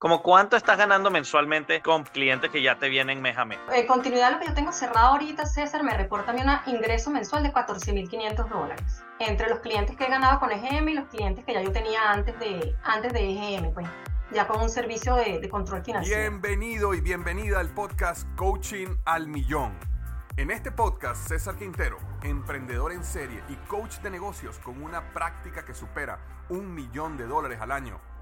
¿Como cuánto estás ganando mensualmente con clientes que ya te vienen mes a mes? En continuidad, lo que yo tengo cerrado ahorita, César, me reporta a mí un ingreso mensual de 14.500 dólares. Entre los clientes que he ganado con EGM y los clientes que ya yo tenía antes de, antes de EGM, pues ya con un servicio de, de control financiero. Bienvenido y bienvenida al podcast Coaching al Millón. En este podcast, César Quintero, emprendedor en serie y coach de negocios con una práctica que supera un millón de dólares al año,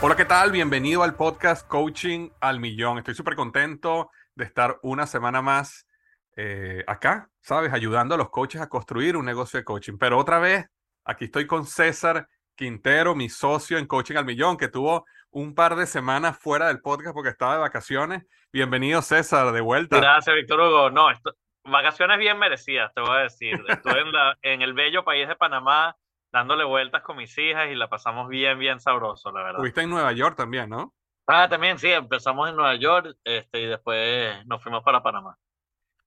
Hola, ¿qué tal? Bienvenido al podcast Coaching al Millón. Estoy súper contento de estar una semana más eh, acá, ¿sabes? Ayudando a los coaches a construir un negocio de coaching. Pero otra vez, aquí estoy con César Quintero, mi socio en Coaching al Millón, que tuvo un par de semanas fuera del podcast porque estaba de vacaciones. Bienvenido, César, de vuelta. Gracias, Víctor Hugo. No, esto, vacaciones bien merecidas, te voy a decir. Estuve en, el bello país de Panamá dándole vueltas con mis hijas y la pasamos bien, bien sabroso, la verdad. Estuviste en Nueva York también, ¿no? Ah, también, sí, empezamos en Nueva York este, y después nos fuimos para Panamá.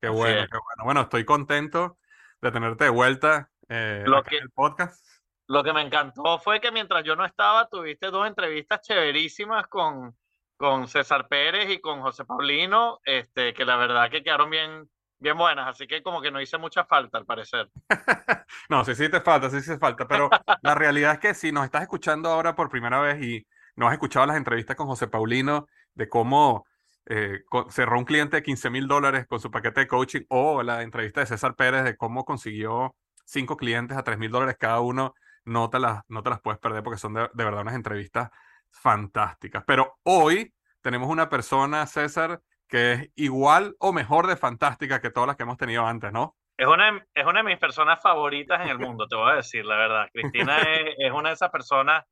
Qué bueno, qué bueno. Bueno, estoy contento de tenerte de vuelta eh, Lo que- en el podcast. Lo que me encantó fue que mientras yo no estaba, tuviste dos entrevistas chéverísimas con, con César Pérez y con José Paulino, este, que la verdad que quedaron bien, bien buenas, así que como que no hice mucha falta al parecer. No, sí, sí te falta, sí, sí te falta, pero la realidad es que si nos estás escuchando ahora por primera vez y no has escuchado las entrevistas con José Paulino de cómo eh, cerró un cliente de 15 mil dólares con su paquete de coaching o la entrevista de César Pérez de cómo consiguió cinco clientes a 3 mil dólares cada uno, no te las, no te las puedes perder porque son de, de verdad unas entrevistas fantásticas. Pero hoy tenemos una persona, César, que es igual o mejor de fantástica que todas las que hemos tenido antes, ¿no? Es una, de- es una de mis personas favoritas en el mundo, te voy a decir la verdad. Cristina es, es una de esas personas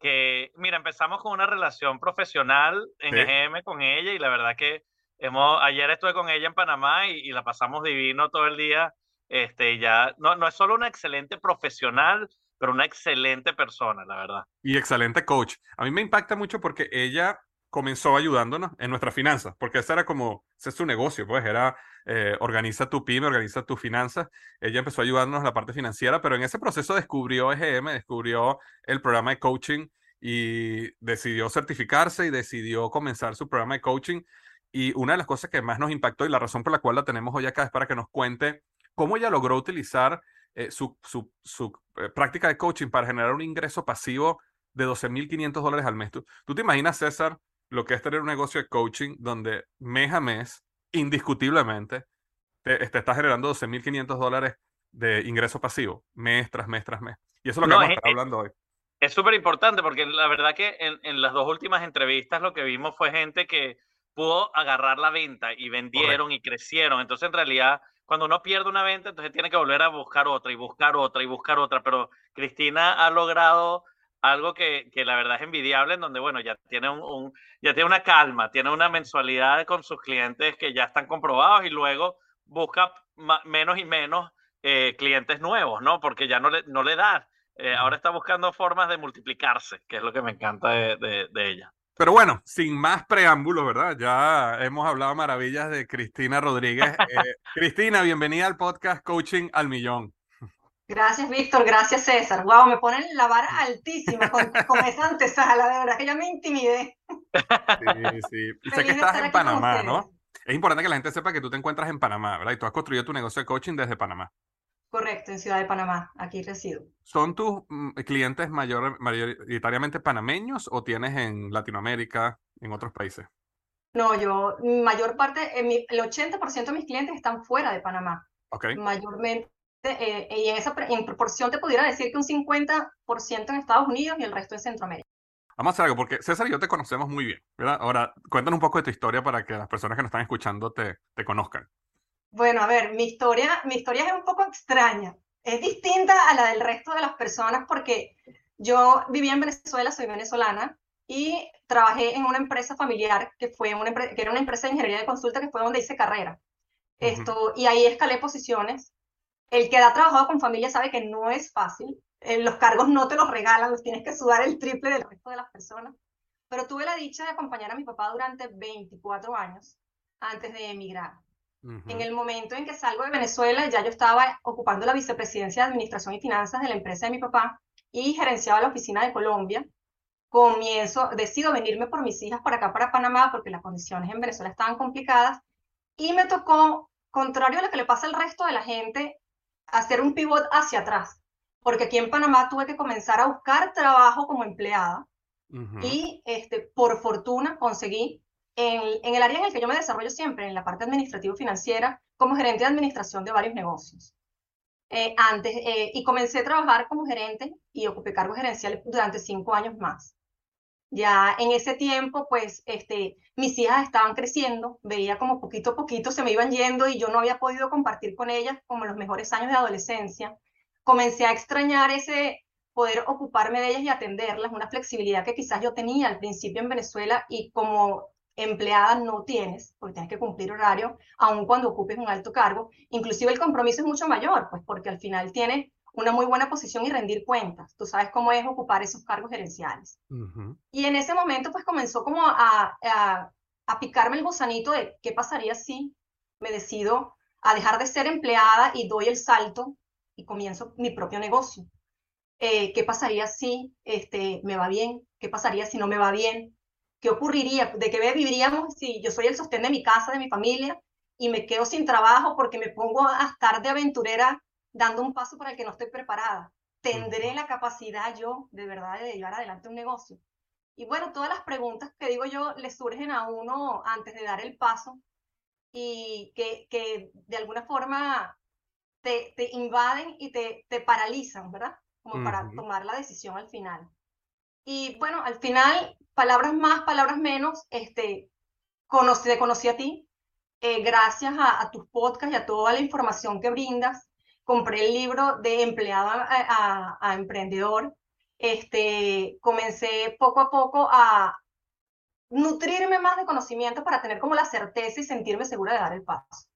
que, mira, empezamos con una relación profesional en Sí. EGM con ella y la verdad que hemos, ayer estuve con ella en Panamá y, y la pasamos divino todo el día. Este, ya, no, no es solo una excelente profesional, pero una excelente persona, la verdad. Y excelente coach. A mí me impacta mucho porque ella comenzó ayudándonos en nuestras finanzas, porque ese era como, ese es su negocio, pues era eh, organiza tu pyme, organiza tus finanzas. Ella empezó a ayudarnos en la parte financiera, pero en ese proceso descubrió EGM, descubrió el programa de coaching y decidió certificarse y decidió comenzar su programa de coaching. Y una de las cosas que más nos impactó y la razón por la cual la tenemos hoy acá es para que nos cuente cómo ella logró utilizar eh, su, su, su eh, práctica de coaching para generar un ingreso pasivo de 12.500 dólares al mes. ¿Tú, tú te imaginas, César, lo que es tener un negocio de coaching donde mes a mes, indiscutiblemente, te, te está generando 12.500 dólares de ingreso pasivo, mes tras mes tras mes. Y eso es lo que No, vamos a es- estar hablando hoy. Es súper importante porque la verdad que en, en las dos últimas entrevistas lo que vimos fue gente que pudo agarrar la venta y vendieron y crecieron. Entonces, en realidad, cuando uno pierde una venta, entonces tiene que volver a buscar otra y buscar otra y buscar otra. Pero Cristina ha logrado algo que, que la verdad es envidiable, en donde, bueno, ya tiene, un, un- ya tiene una calma, tiene una mensualidad con sus clientes que ya están comprobados y luego busca menos y menos eh, clientes nuevos, ¿no? Porque ya no le, no le da. Eh, ahora está buscando formas de multiplicarse, que es lo que me encanta de, de- de ella. Pero bueno, sin más preámbulos, ¿verdad? Ya hemos hablado maravillas de Cristina Rodríguez. Eh, Cristina, bienvenida al podcast Coaching al Millón. Gracias, Víctor. Gracias, César. Wow, me ponen la vara altísima con, con esa antesala. De verdad que ya me intimidé. Sí, sí. Y sé que estás en Panamá, ¿no? Es importante que la gente sepa que tú te encuentras en Panamá, ¿verdad? Y tú has construido tu negocio de coaching desde Panamá. Correcto, en Ciudad de Panamá, aquí resido. ¿Son tus mm, clientes mayor, mayoritariamente panameños o tienes en Latinoamérica, en otros países? No, yo, mayor parte, el 80% de mis clientes están fuera de Panamá. Ok. Mayormente, eh, y en esa en proporción te pudiera decir que un 50% en Estados Unidos y el resto en Centroamérica. Vamos a hacer algo, porque César y yo te conocemos muy bien, ¿verdad? Ahora, cuéntanos un poco de tu historia para que las personas que nos están escuchando te, te conozcan. Bueno, a ver, mi historia, mi historia es un poco extraña. Es distinta a la del resto de las personas porque yo vivía en Venezuela, soy venezolana, y trabajé en una empresa familiar que, fue una que era una empresa de ingeniería de consulta que fue donde hice carrera. Esto, Y ahí escalé posiciones. El que ha trabajado con familia sabe que no es fácil. Eh, los cargos no te los regalan, los tienes que sudar el triple del resto de las personas. Pero tuve la dicha de acompañar a mi papá durante 24 años antes de emigrar. En el momento en que salgo de Venezuela, ya yo estaba ocupando la vicepresidencia de Administración y Finanzas de la empresa de mi papá y gerenciaba la oficina de Colombia. Comienzo, decido venirme por mis hijas para acá, para Panamá, porque las condiciones en Venezuela estaban complicadas. Y me tocó, contrario a lo que le pasa al resto de la gente, hacer un pivot hacia atrás porque aquí en Panamá tuve que comenzar a buscar trabajo como empleada y este, por fortuna conseguí en, en, el área en el que yo me desarrollo siempre, en la parte administrativo-financiera, como gerente de administración de varios negocios. Eh, antes, eh, y comencé a trabajar como gerente y ocupé cargos gerenciales durante cinco años más. Ya en ese tiempo, pues, este, mis hijas estaban creciendo, veía como poquito a poquito se me iban yendo y yo no había podido compartir con ellas como los mejores años de adolescencia comencé a extrañar ese poder ocuparme de ellas y atenderlas, una flexibilidad que quizás yo tenía al principio en Venezuela y como empleada no tienes, porque tienes que cumplir horario, aun cuando ocupes un alto cargo. Inclusive el compromiso es mucho mayor, pues porque al final tienes una muy buena posición y rendir cuentas. Tú sabes cómo es ocupar esos cargos gerenciales. Y en ese momento, pues comenzó como a, a, a picarme el gusanito de qué pasaría si me decido a dejar de ser empleada y doy el salto y comienzo mi propio negocio. Eh, ¿Qué pasaría si este, me va bien? ¿Qué pasaría si no me va bien? ¿Qué ocurriría? ¿De qué viviríamos si yo soy el sostén de mi casa, de mi familia, y me quedo sin trabajo porque me pongo a estar de aventurera dando un paso para el que no estoy preparada? ¿Tendré la capacidad yo de verdad de llevar adelante un negocio? Y bueno, todas las preguntas que digo yo le surgen a uno antes de dar el paso y que, que de alguna forma te, te invaden y te, te paralizan, ¿verdad? Como para tomar la decisión al final. Y bueno, al final, palabras más, palabras menos, este, conocí, te conocí a ti, eh, gracias a, tus podcasts y a toda la información que brindas. Compré el libro de empleado a, a, emprendedor. Este, comencé poco a poco a nutrirme más de conocimiento para tener como la certeza y sentirme segura de dar el paso.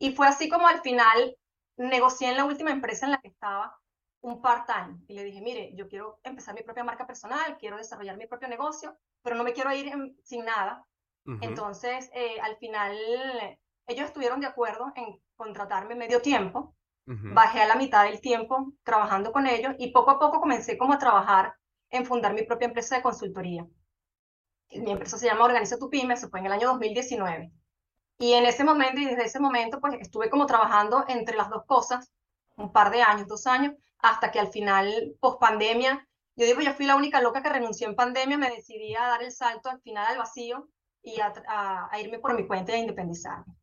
Y fue así como al final negocié en la última empresa en la que estaba un part-time y le dije, mire, yo quiero empezar mi propia marca personal, quiero desarrollar mi propio negocio, pero no me quiero ir sin nada. Entonces, eh, al final, ellos estuvieron de acuerdo en contratarme medio tiempo. Bajé a la mitad del tiempo trabajando con ellos y poco a poco comencé como a trabajar en fundar mi propia empresa de consultoría. Mi empresa se llama Organiza tu Pyme, se fue en el año 2019. Y en ese momento y desde ese momento, pues estuve como trabajando entre las dos cosas, un par de años, dos años, hasta que al final, post pandemia, yo digo, yo fui la única loca que renunció en pandemia, me decidí a dar el salto al final al vacío y a, a, irme por mi cuenta a independizarme.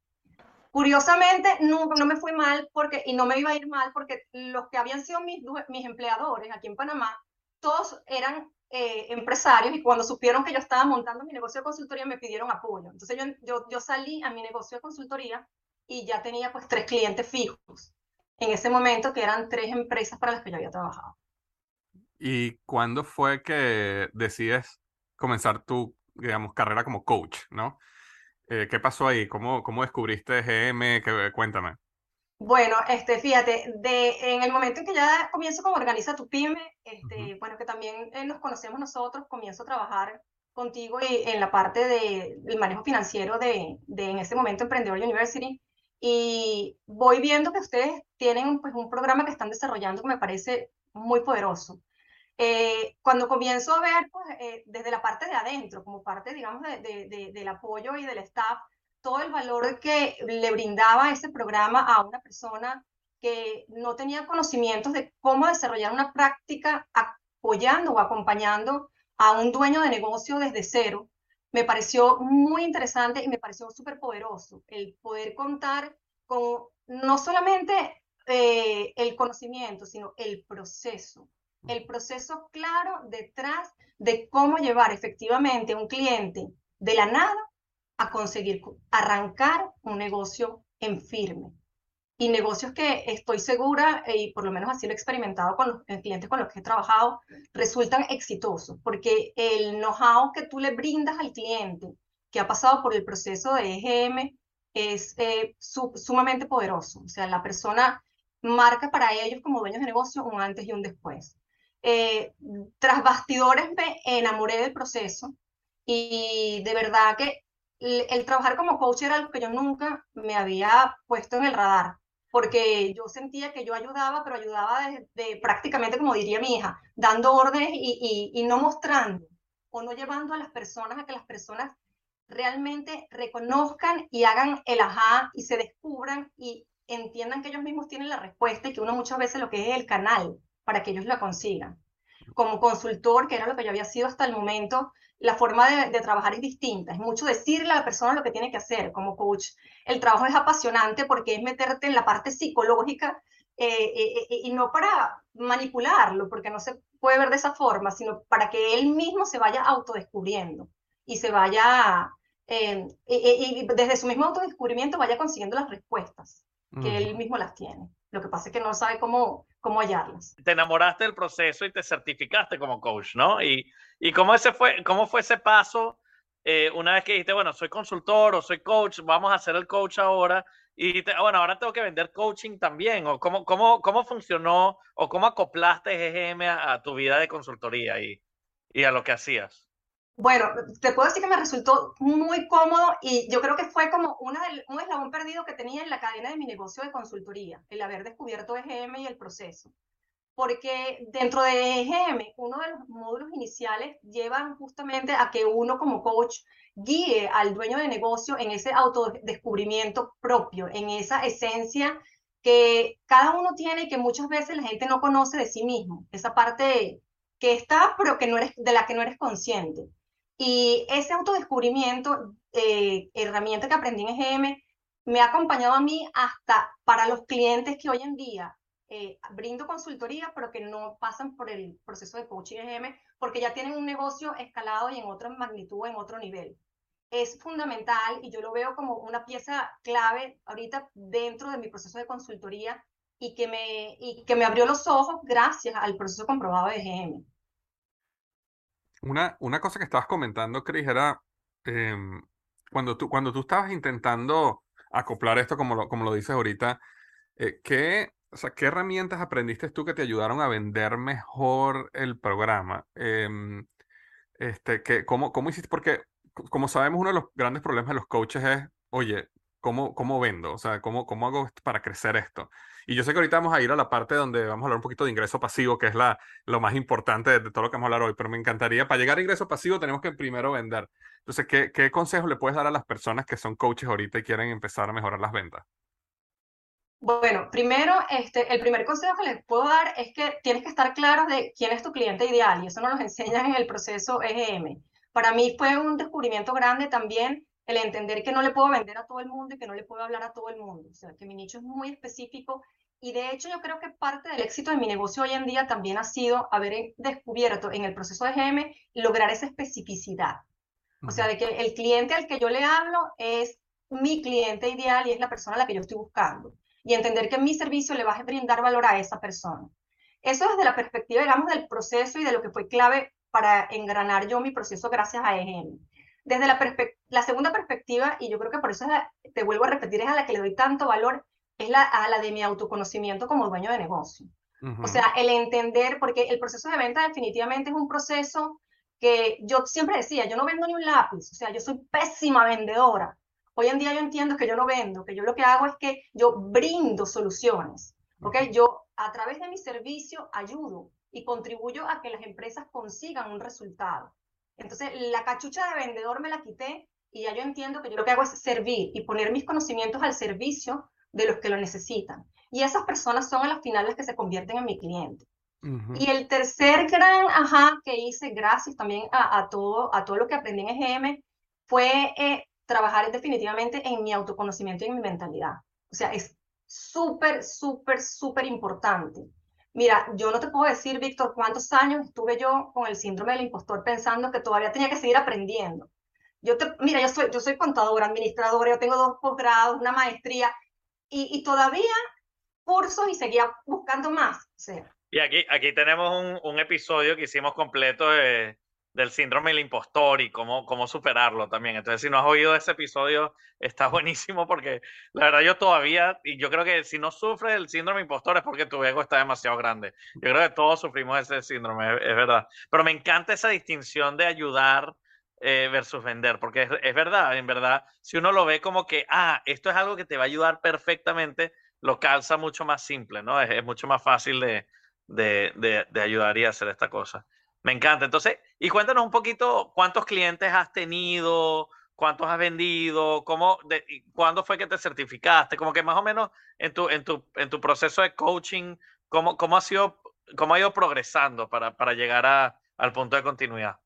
Curiosamente, no, no me fui mal porque, y no me iba a ir mal porque los que habían sido mis, mis empleadores aquí en Panamá, todos eran eh, empresarios y cuando supieron que yo estaba montando mi negocio de consultoría me pidieron apoyo. Entonces yo, yo, yo salí a mi negocio de consultoría y ya tenía pues tres clientes fijos en ese momento que eran tres empresas para las que yo había trabajado. ¿Y cuándo fue que decides comenzar tu, digamos, carrera como coach, no? Eh, ¿Qué pasó ahí? ¿Cómo, cómo descubriste GM? cuéntame. Bueno, este, fíjate, de, en el momento en que ya comienzo como Organiza tu Pyme, este, bueno, que también eh, nos conocemos nosotros, comienzo a trabajar contigo y, en la parte de, del manejo financiero de, de, en ese momento, Emprendedor University, y voy viendo que ustedes tienen pues, un programa que están desarrollando que me parece muy poderoso. Eh, cuando comienzo a ver, pues, eh, desde la parte de adentro, como parte, digamos, de, del apoyo y del staff, todo el valor que le brindaba ese programa a una persona que no tenía conocimientos de cómo desarrollar una práctica apoyando o acompañando a un dueño de negocio desde cero, me pareció muy interesante y me pareció súper poderoso el poder contar con no solamente eh, el conocimiento, sino el proceso, el proceso claro detrás de cómo llevar efectivamente a un cliente de la nada a conseguir arrancar un negocio en firme. Y negocios que estoy segura, eh, y por lo menos así lo he experimentado con los clientes con los que he trabajado, resultan exitosos, porque el know-how que tú le brindas al cliente que ha pasado por el proceso de EGM es eh, sumamente poderoso. O sea, la persona marca para ellos como dueños de negocio un antes y un después. Eh, tras bastidores me enamoré del proceso y de verdad que el, trabajar como coach era algo que yo nunca me había puesto en el radar, porque yo sentía que yo ayudaba, pero ayudaba de, prácticamente, como diría mi hija, dando órdenes y, y, y no mostrando o no llevando a las personas a que las personas realmente reconozcan y hagan el ajá y se descubran y entiendan que ellos mismos tienen la respuesta y que uno muchas veces lo que es el canal para que ellos la consigan. Como consultor, que era lo que yo había sido hasta el momento, la forma de, trabajar es distinta. Es mucho decirle a la persona lo que tiene que hacer. Como coach, el trabajo es apasionante porque es meterte en la parte psicológica eh, eh, eh, y no para manipularlo, porque no se puede ver de esa forma, sino para que él mismo se vaya autodescubriendo y se vaya, y, desde su mismo autodescubrimiento vaya consiguiendo las respuestas que él mismo las tiene. Lo que pasa es que no sabe cómo, cómo hallarlas. Te enamoraste del proceso y te certificaste como coach, ¿no? Y, y cómo, ese fue, cómo fue ese paso eh, una vez que dijiste, bueno, soy consultor o soy coach, vamos a hacer el coach ahora. Y bueno, ahora tengo que vender coaching también. ¿O cómo, cómo, cómo funcionó o cómo acoplaste GGM a, tu vida de consultoría y, y a lo que hacías? Bueno, te puedo decir que me resultó muy cómodo y yo creo que fue como una del, un eslabón perdido que tenía en la cadena de mi negocio de consultoría, el haber descubierto EGM y el proceso. Porque dentro de EGM, uno de los módulos iniciales llevan justamente a que uno como coach guíe al dueño de negocio en ese autodescubrimiento propio, en esa esencia que cada uno tiene y que muchas veces la gente no conoce de sí mismo, esa parte que está pero que no eres, de la que no eres consciente. Y ese autodescubrimiento, eh, herramienta que aprendí en EGM, me ha acompañado a mí hasta para los clientes que hoy en día eh, brindo consultoría, pero que no pasan por el proceso de coaching EGM, porque ya tienen un negocio escalado y en otra magnitud, en otro nivel. Es fundamental y yo lo veo como una pieza clave ahorita dentro de mi proceso de consultoría y que me, y que me abrió los ojos gracias al proceso comprobado de EGM. Una, una cosa que estabas comentando, Cris, era em, cuando, tú, cuando tú estabas intentando acoplar esto, como lo, como lo dices ahorita, eh, ¿qué, o sea, ¿qué herramientas aprendiste tú que te ayudaron a vender mejor el programa? Em, este, que, ¿cómo, ¿Cómo hiciste? Porque, como sabemos, uno de los grandes problemas de los coaches es, oye, ¿cómo, cómo vendo? O sea, ¿cómo, ¿cómo hago para crecer esto? Y yo sé que ahorita vamos a ir a la parte donde vamos a hablar un poquito de ingreso pasivo, que es la, lo más importante de, todo lo que vamos a hablar hoy, pero me encantaría, para llegar a ingreso pasivo tenemos que primero vender. Entonces, ¿qué, qué consejos le puedes dar a las personas que son coaches ahorita y quieren empezar a mejorar las ventas? Bueno, primero, este, el primer consejo que les puedo dar es que tienes que estar claro de quién es tu cliente ideal y eso nos lo enseñan en el proceso EGM. Para mí fue un descubrimiento grande también el entender que no le puedo vender a todo el mundo y que no le puedo hablar a todo el mundo. O sea, que mi nicho es muy específico y de hecho yo creo que parte del éxito de mi negocio hoy en día también ha sido haber descubierto en el proceso de GM lograr esa especificidad. O sea, de que el cliente al que yo le hablo es mi cliente ideal y es la persona a la que yo estoy buscando. Y entender que mi servicio le va a brindar valor a esa persona. Eso desde la perspectiva, digamos, del proceso y de lo que fue clave para engranar yo mi proceso gracias a EGM. Desde la, la segunda perspectiva, y yo creo que por eso te vuelvo a repetir, es a la que le doy tanto valor, es la, a la de mi autoconocimiento como dueño de negocio. O sea, el entender, porque el proceso de venta definitivamente es un proceso que yo siempre decía, yo no vendo ni un lápiz, o sea, yo soy pésima vendedora. Hoy en día yo entiendo que yo no vendo, que yo lo que hago es que yo brindo soluciones, ¿ok? Yo a través de mi servicio ayudo y contribuyo a que las empresas consigan un resultado. Entonces, la cachucha de vendedor me la quité y ya yo entiendo que yo lo que hago es servir y poner mis conocimientos al servicio de los que lo necesitan. Y esas personas son a las finales las que se convierten en mi cliente. Y el tercer gran ajá que hice, gracias también a, todo, a todo lo que aprendí en EGM, fue eh, trabajar definitivamente en mi autoconocimiento y en mi mentalidad. O sea, es súper, súper, súper importante. Mira, yo no te puedo decir, Víctor, cuántos años estuve yo con el síndrome del impostor pensando que todavía tenía que seguir aprendiendo. Yo te, mira, yo soy, yo soy contadora, administradora, yo tengo dos posgrados, una maestría, y, y todavía cursos y seguía buscando más. O y aquí, aquí tenemos un, un episodio que hicimos completo de, del síndrome del impostor y cómo, cómo superarlo también. Entonces, si no has oído ese episodio, está buenísimo porque la verdad yo todavía, y yo creo que si no sufres el síndrome impostor es porque tu ego está demasiado grande. Yo creo que todos sufrimos ese síndrome, es, verdad. Pero me encanta esa distinción de ayudar eh, versus vender, porque es, verdad, en verdad, si uno lo ve como que, ah, esto es algo que te va a ayudar perfectamente, lo calza mucho más simple, ¿no? Es, es mucho más fácil de, de, de, ayudar y hacer esta cosa. Me encanta. Entonces, y cuéntanos un poquito cuántos clientes has tenido, cuántos has vendido, cómo, de, cuándo fue que te certificaste, como que más o menos en tu, en tu, en tu proceso de coaching, cómo, cómo, ha, sido, cómo ha ido progresando para, para llegar a, al punto de continuidad.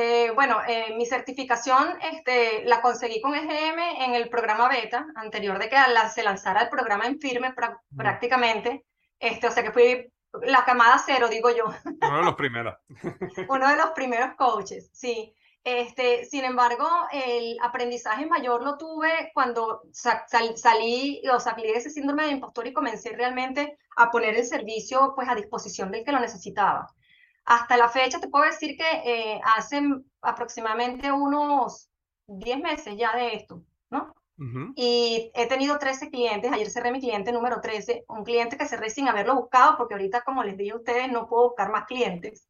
Eh, bueno, eh, mi certificación este, la conseguí con EGM en el programa beta, anterior de que se lanzara el programa en firme prácticamente. Este, o sea que fui la camada cero, digo yo. Uno de los primeros. Uno de los primeros coaches, sí. Este, sin embargo, el aprendizaje mayor lo tuve cuando salí o salí de ese síndrome de impostor y comencé realmente a poner el servicio pues, a disposición del que lo necesitaba. Hasta la fecha te puedo decir que eh, hace aproximadamente unos 10 meses ya de esto, ¿no? Y he tenido 13 clientes, ayer cerré mi cliente número 13, un cliente que cerré sin haberlo buscado, porque ahorita, como les dije a ustedes, no puedo buscar más clientes.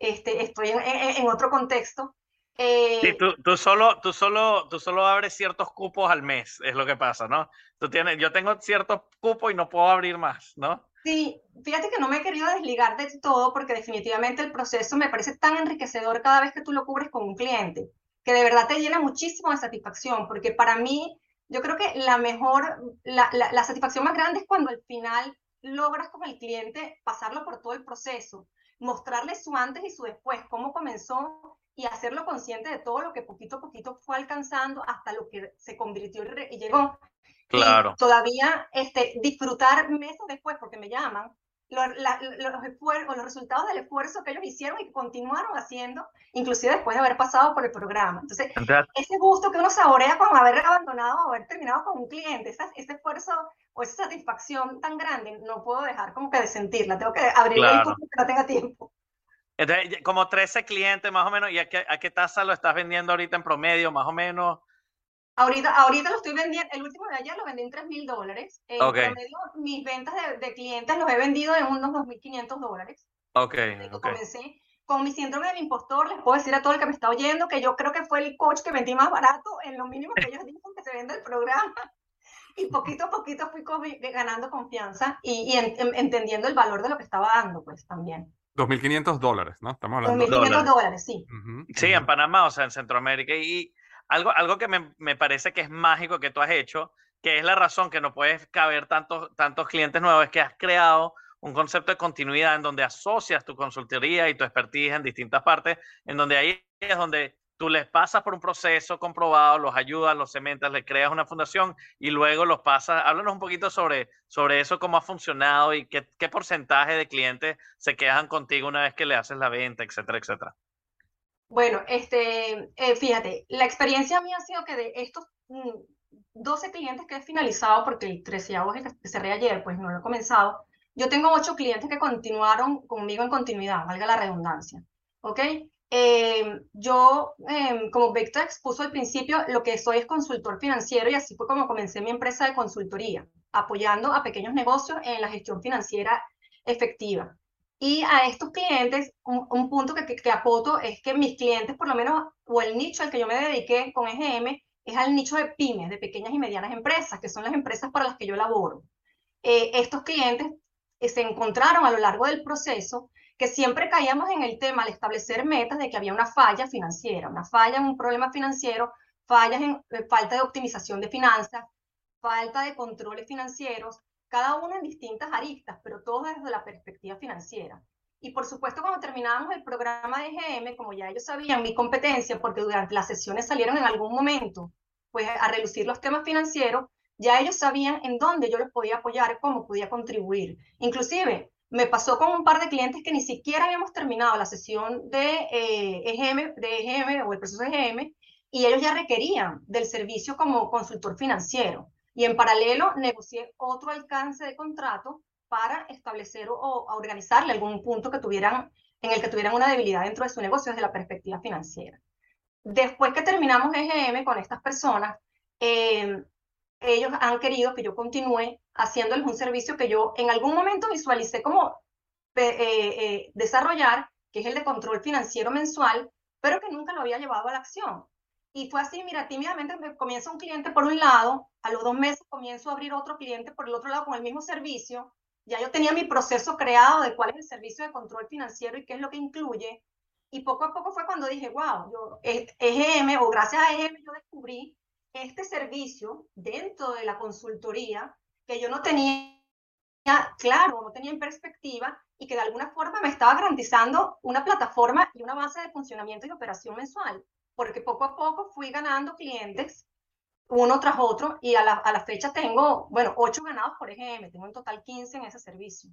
Este, estoy en, en, otro contexto. Eh, sí, tú, tú, solo, tú, solo, tú solo abres ciertos cupos al mes, es lo que pasa, ¿no? Tú tienes, yo tengo ciertos cupos y no puedo abrir más, ¿no? Sí, fíjate que no me he querido desligar de todo porque definitivamente el proceso me parece tan enriquecedor cada vez que tú lo cubres con un cliente, que de verdad te llena muchísimo de satisfacción, porque para mí yo creo que la mejor, la, la, satisfacción más grande es cuando al final logras con el cliente pasarlo por todo el proceso, mostrarle su antes y su después, cómo comenzó y hacerlo consciente de todo lo que poquito a poquito fue alcanzando hasta lo que se convirtió y, llegó. Claro. todavía este, disfrutar meses después, porque me llaman, los, los resultados del esfuerzo que ellos hicieron y que continuaron haciendo, inclusive después de haber pasado por el programa. Entonces, ese gusto que uno saborea con haber abandonado o haber terminado con un cliente, ese, ese esfuerzo o esa satisfacción tan grande, no puedo dejar como que de sentirla, tengo que abrir claro. que no tenga tiempo. Entonces, como 13 clientes más o menos, ¿y a qué, a qué tasa lo estás vendiendo ahorita en promedio, más o menos? Ahorita, ahorita lo estoy vendiendo, el último de ayer lo vendí en 3 mil dólares. En promedio, mis ventas de, de, clientes los he vendido en unos 2.500 dólares. Ok. Comencé con mi síndrome del impostor, les puedo decir a todo el que me está oyendo que yo creo que fue el coach que vendí más barato en lo mínimo que ellos dicen que se vende el programa. Y poquito a poquito fui ganando confianza y, y entendiendo el valor de lo que estaba dando, pues también. 2.500 dólares, ¿no? Estamos hablando 2.500 dólares, sí. Sí, en Panamá, o sea, en Centroamérica. Y, algo, algo que me, me, parece que es mágico que tú has hecho, que es la razón que no puedes caber tantos, tantos clientes nuevos, es que has creado un concepto de continuidad en donde asocias tu consultoría y tu expertise en distintas partes, en donde ahí es donde tú les pasas por un proceso comprobado, los ayudas, los cementas, le creas una fundación y luego los pasas. Háblanos un poquito sobre, sobre eso, cómo ha funcionado y qué, qué porcentaje de clientes se quedan contigo una vez que le haces la venta, etcétera, etcétera. Bueno, este, eh, fíjate, la experiencia mía ha sido que de estos 12 mm, clientes que he finalizado, porque el 13 es el cerré ayer, pues no lo he comenzado, yo tengo 8 clientes que continuaron conmigo en continuidad, valga la redundancia, ¿ok? Eh, yo, em, como Víctor expuso al principio, lo que soy es consultor financiero y así fue como comencé mi empresa de consultoría, apoyando a pequeños negocios en la gestión financiera efectiva. Y a estos clientes, un, punto que, que, apoto es que mis clientes, por lo menos, o el nicho al que yo me dediqué con EGM, es al nicho de pymes, de pequeñas y medianas empresas, que son las empresas para las que yo laboro. Eh, estos clientes eh, se encontraron a lo largo del proceso que siempre caíamos en el tema al establecer metas de que había una falla financiera, una falla en un problema financiero, fallas en eh, falta de optimización de finanzas, falta de controles financieros, cada uno en distintas aristas, pero todo desde la perspectiva financiera. Y por supuesto, cuando terminábamos el programa de GM, como ya ellos sabían mi competencia, porque durante las sesiones salieron en algún momento, pues a relucir los temas financieros, ya ellos sabían en dónde yo les podía apoyar, cómo podía contribuir. Inclusive, me pasó con un par de clientes que ni siquiera habíamos terminado la sesión de, EGM, eh, de EGM o el proceso de EGM, y ellos ya requerían del servicio como consultor financiero. Y en paralelo negocié otro alcance de contrato para establecer o, organizarle algún punto que tuvieran, en el que tuvieran una debilidad dentro de su negocio desde la perspectiva financiera. Después que terminamos EGM con estas personas, eh, ellos han querido que yo continúe haciéndoles un servicio que yo en algún momento visualicé como eh, eh, desarrollar, que es el de control financiero mensual, pero que nunca lo había llevado a la acción. Y fue así, mira, tímidamente me comienza un cliente por un lado, a los dos meses comienzo a abrir otro cliente por el otro lado con el mismo servicio. Ya yo tenía mi proceso creado de cuál es el servicio de control financiero y qué es lo que incluye. Y poco a poco fue cuando dije, wow, yo, EGM o gracias a EGM yo descubrí este servicio dentro de la consultoría que yo no tenía claro, no tenía en perspectiva y que de alguna forma me estaba garantizando una plataforma y una base de funcionamiento y operación mensual porque poco a poco fui ganando clientes uno tras otro y a la, a la fecha tengo, bueno, ocho ganados por EGM, tengo en total 15 en ese servicio.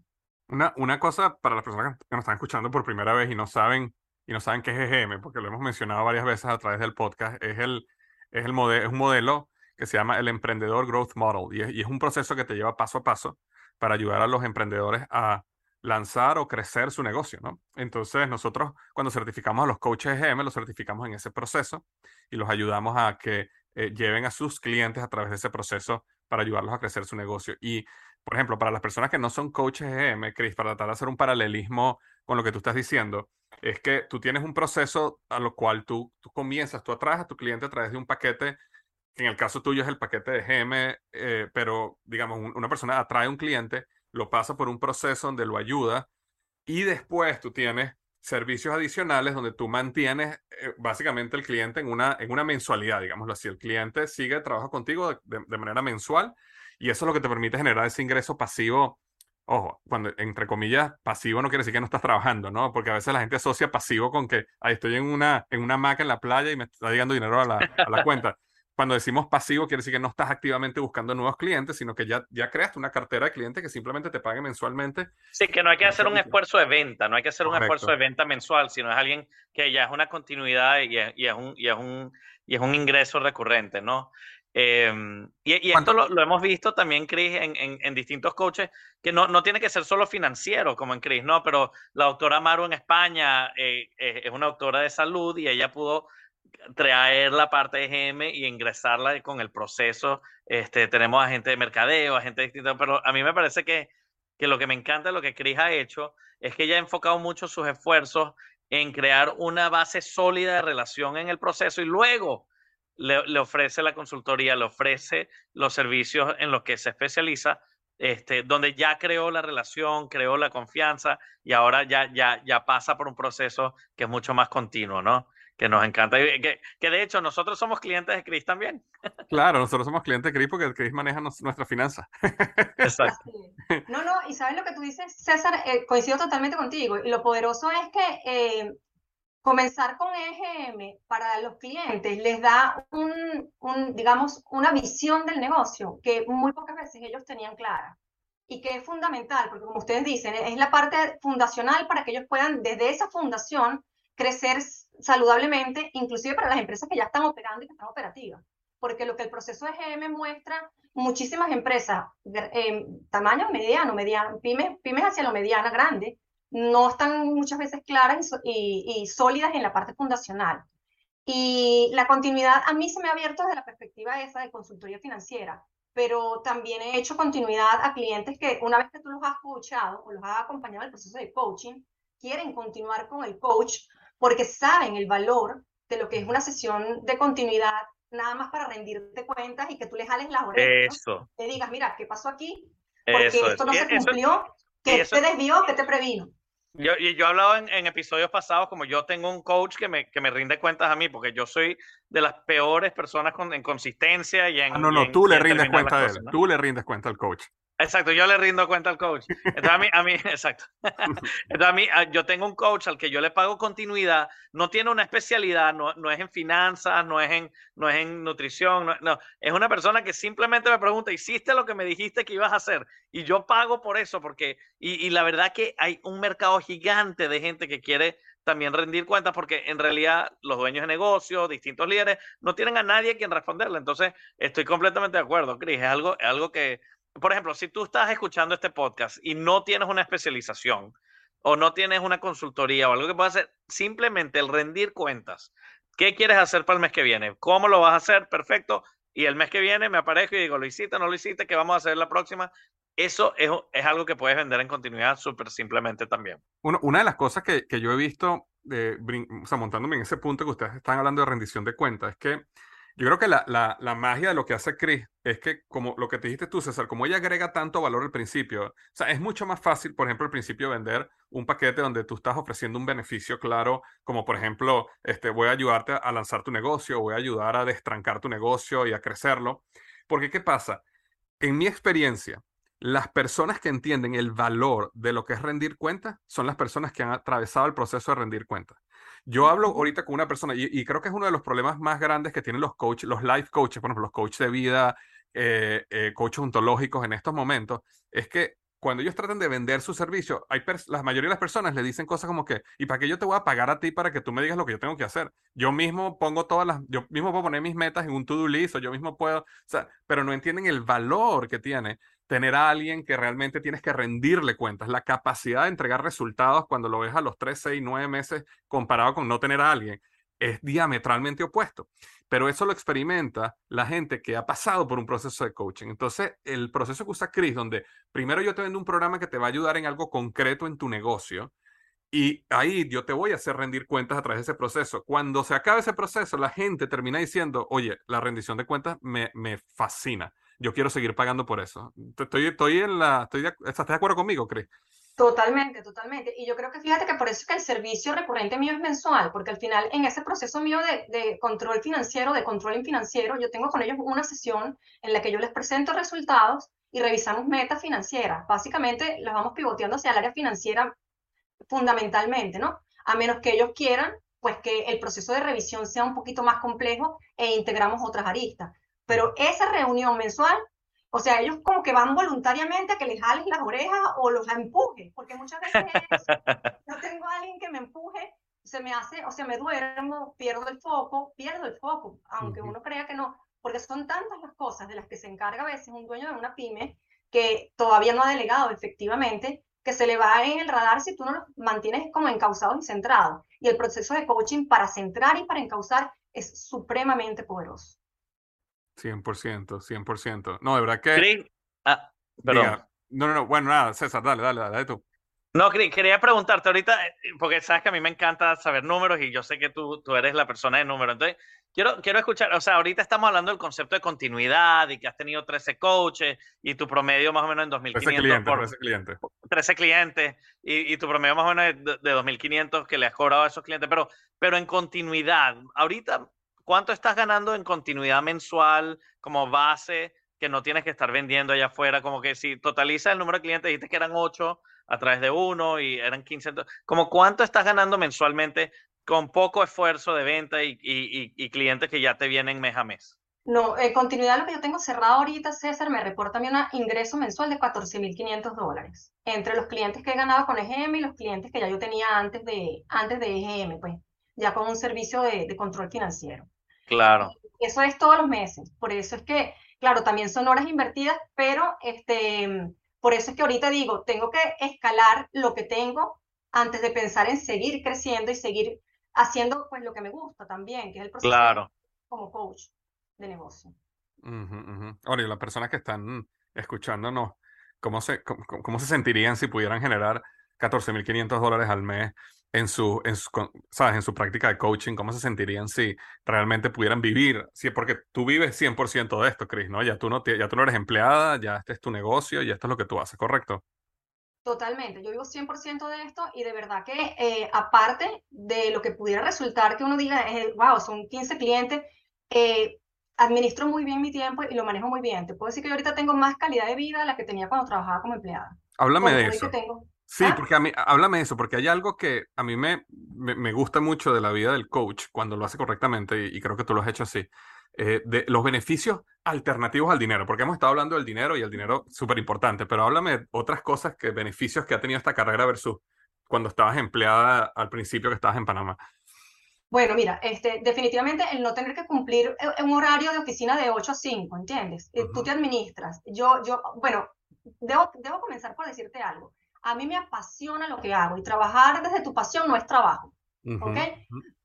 Una, una cosa para las personas que nos están escuchando por primera vez y no saben, y no saben qué es EGM, porque lo hemos mencionado varias veces a través del podcast, es, el, es, el modelo, es un modelo que se llama el Emprendedor Growth Model y es, y es un proceso que te lleva paso a paso para ayudar a los emprendedores a lanzar o crecer su negocio, ¿no? Entonces, nosotros cuando certificamos a los coaches EGM, los certificamos en ese proceso y los ayudamos a que eh, lleven a sus clientes a través de ese proceso para ayudarlos a crecer su negocio. Y, por ejemplo, para las personas que no son coaches EGM, Chris, para tratar de hacer un paralelismo con lo que tú estás diciendo, es que tú tienes un proceso a lo cual tú, tú comienzas, tú atraes a tu cliente a través de un paquete que en el caso tuyo es el paquete de EGM, eh, pero digamos, una persona atrae a un cliente lo pasa por un proceso donde lo ayuda y después tú tienes servicios adicionales donde tú mantienes eh, básicamente el cliente en una, en una mensualidad, digámoslo así. El cliente sigue trabajo contigo de, manera mensual y eso es lo que te permite generar ese ingreso pasivo. Ojo, cuando entre comillas pasivo no quiere decir que no estás trabajando, ¿no? Porque a veces la gente asocia pasivo con que ahí estoy en una, en una Mac en la playa y me está llegando dinero a la, a la cuenta cuando decimos pasivo, quiere decir que no estás activamente buscando nuevos clientes, sino que ya, ya creaste una cartera de clientes que simplemente te paguen mensualmente. Sí, que no hay que hacer un esfuerzo de venta, no hay que hacer un esfuerzo de venta mensual, sino es alguien que ya es una continuidad y es, y es, un, y es, un, y es un ingreso recurrente, ¿no? Em, y, esto lo, lo, hemos visto también, Chris, en, en, en, distintos coaches, que no, no tiene que ser solo financiero, como en Chris, ¿no? Pero la doctora Maru en España eh, es una doctora de salud y ella pudo traer la parte de GM y ingresarla con el proceso. Este, tenemos a gente de mercadeo, a gente distinta, pero a mí me parece que, que lo que me encanta, lo que Cris ha hecho, es que ella ha enfocado mucho sus esfuerzos en crear una base sólida de relación en el proceso y luego le, le, ofrece la consultoría, le ofrece los servicios en los que se especializa, este, donde ya creó la relación, creó la confianza y ahora ya, ya, ya pasa por un proceso que es mucho más continuo, ¿no? Que nos encanta. Que, que, de hecho nosotros somos clientes de Chris también. Claro, nosotros somos clientes de Chris porque Chris maneja nuestra finanza. Exacto. No, no, y sabes lo que tú dices, César, eh, coincido totalmente contigo. Y lo poderoso es que eh, comenzar con EGM para los clientes les da un, un, digamos, una visión del negocio que muy pocas veces ellos tenían clara y que es fundamental, porque como ustedes dicen, es la parte fundacional para que ellos puedan desde esa fundación crecer saludablemente, inclusive para las empresas que ya están operando y que están operativas. Porque lo que el proceso de GM muestra, muchísimas empresas, eh, tamaño mediano, mediano pymes, pymes hacia lo mediana, grande, no están muchas veces claras y, y, sólidas en la parte fundacional. Y la continuidad a mí se me ha abierto desde la perspectiva esa de consultoría financiera, pero también he hecho continuidad a clientes que una vez que tú los has coachado o los has acompañado en el proceso de coaching, quieren continuar con el coach porque saben el valor de lo que es una sesión de continuidad nada más para rendirte cuentas y que tú le jales las orejas. Eso. Te digas, mira, ¿qué pasó aquí? Porque esto no se cumplió, ¿qué te desvió, qué te previno? Yo, y yo he hablado en, en, episodios pasados como yo tengo un coach que me, que me rinde cuentas a mí, porque yo soy de las peores personas con, en consistencia y en... Ah, no, no, en, tú le rindes cuenta a él, ¿no? tú le rindes cuenta al coach. Exacto, yo le rindo cuenta al coach. Entonces a mí, a mí exacto. Entonces a mí, yo tengo un coach al que yo le pago continuidad, no tiene una especialidad, no, no es en finanzas, no es en, no es en nutrición, no, es una persona que simplemente me pregunta, ¿hiciste lo que me dijiste que ibas a hacer? Y yo pago por eso, porque, y, y la verdad que hay un mercado gigante de gente que quiere también rendir cuentas porque en realidad los dueños de negocios, distintos líderes, no tienen a nadie quien responderle. Entonces, estoy completamente de acuerdo, Cris. Es algo, es algo que por ejemplo, si tú estás escuchando este podcast y no tienes una especialización o no tienes una consultoría o algo que puedas hacer, simplemente el rendir cuentas. ¿Qué quieres hacer para el mes que viene? ¿Cómo lo vas a hacer? Perfecto. Y el mes que viene me aparezco y digo, lo hiciste, no lo hiciste, ¿qué vamos a hacer la próxima? Eso es, algo que puedes vender en continuidad súper simplemente también. Una de las cosas que, yo he visto, eh, montándome en ese punto que ustedes están hablando de rendición de cuentas, es que yo creo que la, la, magia de lo que hace Chris es que, como lo que te dijiste tú, César, como ella agrega tanto valor al principio, o sea, es mucho más fácil, por ejemplo, al principio vender un paquete donde tú estás ofreciendo un beneficio claro, como por ejemplo, este, voy a ayudarte a lanzar tu negocio, voy a ayudar a destrancar tu negocio y a crecerlo. Porque, ¿qué pasa? En mi experiencia, las personas que entienden el valor de lo que es rendir cuentas son las personas que han atravesado el proceso de rendir cuentas. Yo hablo ahorita con una persona y, creo que es uno de los problemas más grandes que tienen los coaches, los life coaches, por ejemplo, los coaches de vida, eh, eh, coaches ontológicos en estos momentos, es que cuando ellos tratan de vender su servicio, hay la mayoría de las personas le dicen cosas como que, ¿y para qué yo te voy a pagar a ti para que tú me digas lo que yo tengo que hacer? Yo mismo pongo todas las, yo mismo puedo poner mis metas en un to-do list o yo mismo puedo, o sea, pero no entienden el valor que tiene tener a alguien que realmente tienes que rendirle cuentas, la capacidad de entregar resultados cuando lo ves a los 3, 6, 9 meses comparado con no tener a alguien, es diametralmente opuesto. Pero eso lo experimenta la gente que ha pasado por un proceso de coaching. Entonces, el proceso que usa Chris, donde primero yo te vendo un programa que te va a ayudar en algo concreto en tu negocio, y ahí yo te voy a hacer rendir cuentas a través de ese proceso. Cuando se acabe ese proceso, la gente termina diciendo, oye, la rendición de cuentas me, me fascina yo quiero seguir pagando por eso. Estoy, estoy en la, estoy de, ¿estás de acuerdo conmigo, Cris? Totalmente, totalmente. Y yo creo que fíjate que por eso es que el servicio recurrente mío es mensual, porque al final en ese proceso mío de, control financiero, de control financiero, yo tengo con ellos una sesión en la que yo les presento resultados y revisamos metas financieras. Básicamente las vamos pivoteando hacia el área financiera fundamentalmente, ¿no? A menos que ellos quieran, pues que el proceso de revisión sea un poquito más complejo e integramos otras aristas. Pero esa reunión mensual, o sea, ellos como que van voluntariamente a que les jalen las orejas o los empuje, porque muchas veces es, yo tengo a alguien que me empuje, se me hace, o sea, me duermo, pierdo el foco, pierdo el foco, aunque uno crea que no, porque son tantas las cosas de las que se encarga a veces un dueño de una pyme que todavía no ha delegado efectivamente, que se le va en el radar si tú no lo mantienes como encausado y centrado. Y el proceso de coaching para centrar y para encauzar es supremamente poderoso. 100%, 100%. No, de verdad que... Ah, perdón. no, no, no, bueno, nada, César, dale, dale, dale, tú. No, quería preguntarte ahorita, eh, porque sabes que a mí me encanta saber números y yo sé que tú, tú eres la persona de números. Entonces, quiero, quiero escuchar, o sea, ahorita estamos hablando del concepto de continuidad y que has tenido 13 coaches y tu promedio más o menos en 2.500. 13 clientes, por, 13 clientes. 13 clientes y, y, tu promedio más o menos de, de 2.500 que le has cobrado a esos clientes, pero, pero en continuidad, ahorita ¿Cuánto estás ganando en continuidad mensual como base que no tienes que estar vendiendo allá afuera? Como que si totaliza el número de clientes, dijiste que eran 8 a través de uno y eran 15. ¿Como cuánto estás ganando mensualmente con poco esfuerzo de venta y, clientes que ya te vienen mes a mes? No, en continuidad lo que yo tengo cerrado ahorita, César, me reporta a mí un ingreso mensual de 14.500 dólares. Entre los clientes que he ganado con EGM y los clientes que ya yo tenía antes de, antes de EGM, pues ya con un servicio de control financiero. Claro. Eso es todos los meses. Por eso es que, claro, también son horas invertidas, pero este, por eso es que ahorita digo, tengo que escalar lo que tengo antes de pensar en seguir creciendo y seguir haciendo pues lo que me gusta también, que es el proceso claro. como coach de negocio. Ahora, y las personas que están escuchándonos, ¿cómo se, cómo, cómo se sentirían si pudieran generar 14.500 dólares al mes en su, en su, ¿sabes? en su práctica de coaching, ¿cómo se sentirían si realmente pudieran vivir? Sí, porque tú vives 100% de esto, Chris, ¿no? Ya tú no, ya tú no eres empleada, ya este es tu negocio y esto es lo que tú haces, ¿correcto? Totalmente, yo vivo 100% de esto y de verdad que eh, aparte de lo que pudiera resultar que uno diga, wow, son 15 clientes, eh, administro muy bien mi tiempo y lo manejo muy bien. Te puedo decir que yo ahorita tengo más calidad de vida de la que tenía cuando trabajaba como empleada. Háblame de eso. Sí, ¿Ah? porque a mí, háblame de eso, porque hay algo que a mí me, me, gusta mucho de la vida del coach cuando lo hace correctamente y creo que tú lo has hecho así. Eh, de los beneficios alternativos al dinero, porque hemos estado hablando del dinero y el dinero súper importante, pero háblame de otras cosas que beneficios que ha tenido esta carrera versus cuando estabas empleada al principio que estabas en Panamá. Bueno, mira, este, definitivamente el no tener que cumplir e, un horario de oficina de 8 a 5, ¿entiendes? Eh, tú te administras. Yo, yo, bueno, debo, debo comenzar por decirte algo. A mí me apasiona lo que hago y trabajar desde tu pasión no es trabajo. ¿ok?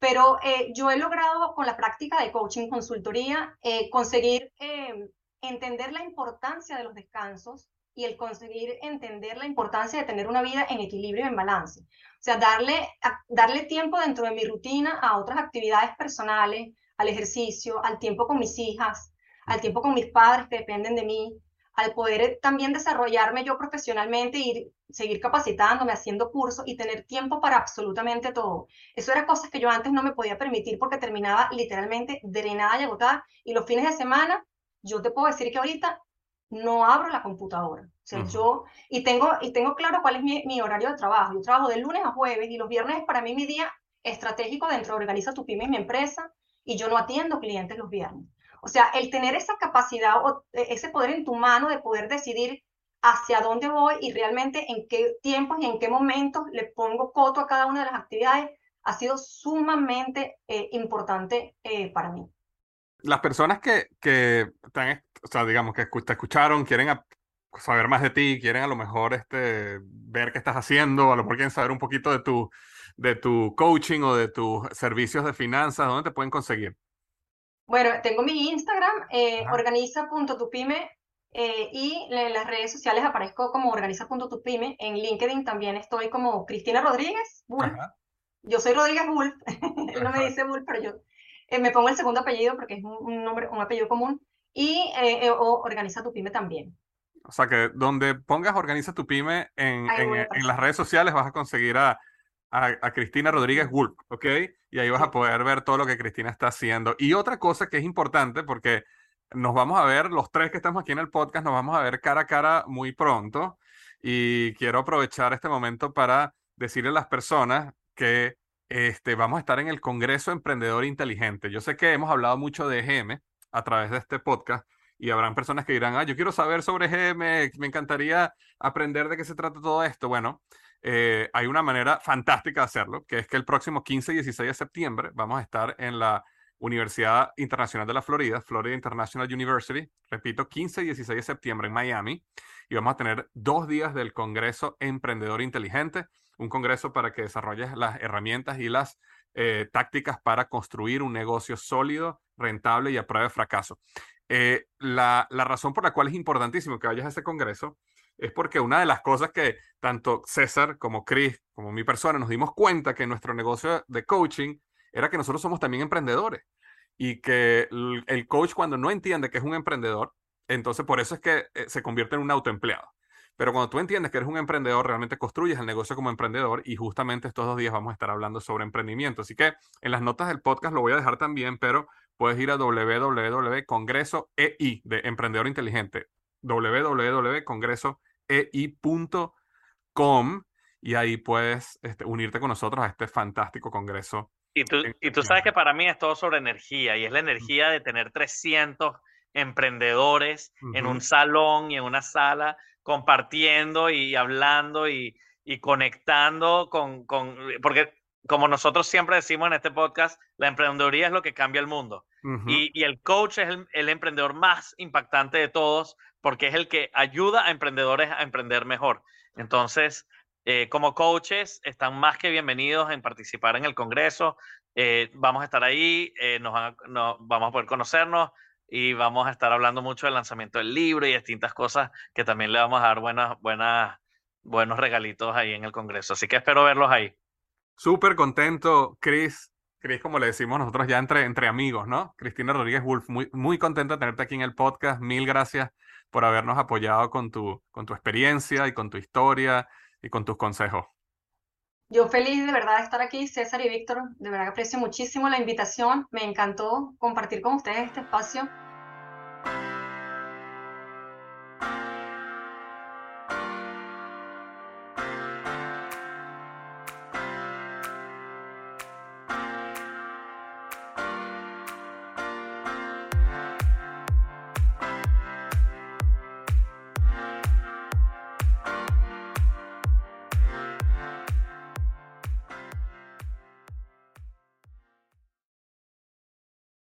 Pero eh, yo he logrado con la práctica de coaching, consultoría, eh, conseguir em, entender la importancia de los descansos y el conseguir entender la importancia de tener una vida en equilibrio y en balance. O sea, darle, darle tiempo dentro de mi rutina a otras actividades personales, al ejercicio, al tiempo con mis hijas, al tiempo con mis padres que dependen de mí, al poder también desarrollarme yo profesionalmente y seguir capacitándome, haciendo cursos y tener tiempo para absolutamente todo. Eso era cosas que yo antes no me podía permitir porque terminaba literalmente drenada y agotada. Y los fines de semana, yo te puedo decir que ahorita no abro la computadora. O sea, yo, y tengo, y tengo claro cuál es mi, mi, horario de trabajo. Yo trabajo de lunes a jueves y los viernes es para mí mi día estratégico dentro de Organiza tu Pyme y mi empresa y yo no atiendo clientes los viernes. O sea, el tener esa capacidad o e, ese poder en tu mano de poder decidir hacia dónde voy y realmente en qué tiempos y en qué momentos le pongo coto a cada una de las actividades ha sido sumamente eh, importante eh, para mí. Las personas que, que están, o sea, digamos, que te escucharon, quieren saber más de ti, quieren a lo mejor este, ver qué estás haciendo, a lo mejor quieren saber un poquito de tu, de tu coaching o de tus servicios de finanzas, ¿dónde te pueden conseguir? Bueno, tengo mi Instagram, eh, organiza.tupime, eh, y en las redes sociales aparezco como organiza.tupime. En LinkedIn también estoy como Cristina Rodríguez Bull. Yo soy Rodríguez Bull. Él no me dice Bull, pero yo eh, me pongo el segundo apellido porque es un, nombre, un apellido común. Y eh, o Organiza tu Pyme también. O sea que donde pongas Organiza tu Pyme en, en, las redes sociales vas a conseguir a, a, Cristina Rodríguez Wolf, ¿ok? Y ahí vas a poder ver todo lo que Cristina está haciendo. Y otra cosa que es importante, porque nos vamos a ver, los tres que estamos aquí en el podcast, nos vamos a ver cara a cara muy pronto. Y quiero aprovechar este momento para decirle a las personas que este, vamos a estar en el Congreso Emprendedor Inteligente. Yo sé que hemos hablado mucho de EGM a través de este podcast y habrán personas que dirán, ah, yo quiero saber sobre EGM, me encantaría aprender de qué se trata todo esto. Bueno, eh, hay una manera fantástica de hacerlo, que es que el próximo 15 y 16 de septiembre vamos a estar en la Universidad Internacional de la Florida, Florida International University, repito, 15 y 16 de septiembre en Miami, y vamos a tener dos días del Congreso Emprendedor Inteligente, un congreso para que desarrolles las herramientas y las eh, tácticas para construir un negocio sólido, rentable y a prueba de fracaso. Eh, la, la razón por la cual es importantísimo que vayas a ese congreso es porque una de las cosas que tanto César como Chris, como mi persona, nos dimos cuenta que nuestro negocio de coaching era que nosotros somos también emprendedores y que el coach cuando no entiende que es un emprendedor, entonces por eso es que eh, se convierte en un autoempleado. Pero cuando tú entiendes que eres un emprendedor, realmente construyes el negocio como emprendedor y justamente estos dos días vamos a estar hablando sobre emprendimiento. Así que en las notas del podcast lo voy a dejar también, pero puedes ir a www.congreso.ei de Emprendedor Inteligente www.congresoei.com y ahí puedes este, unirte con nosotros a este fantástico congreso. Y tú, y tú sabes que para mí es todo sobre energía y es la energía de tener 300 emprendedores en un salón y en una sala compartiendo y hablando y, y conectando con, con, porque como nosotros siempre decimos en este podcast, la emprendeduría es lo que cambia el mundo. y, y, el coach es el, el, emprendedor más impactante de todos porque es el que ayuda a emprendedores a emprender mejor. Entonces, eh, como coaches, están más que bienvenidos en participar en el Congreso. Eh, vamos a estar ahí, eh, nos, vamos a poder conocernos y vamos a estar hablando mucho del lanzamiento del libro y distintas cosas que también le vamos a dar buenas, buenas, buenos regalitos ahí en el Congreso. Así que espero verlos ahí. Súper contento, Chris. Chris, como le decimos nosotros ya entre, entre amigos, ¿no? Cristina Rodríguez Wolf, muy, muy contenta de tenerte aquí en el podcast. Mil gracias por habernos apoyado con tu, con tu experiencia y con tu historia. y con tus consejos. Yo feliz de verdad de estar aquí, César y Víctor. De verdad que aprecio muchísimo la invitación. Me encantó compartir con ustedes este espacio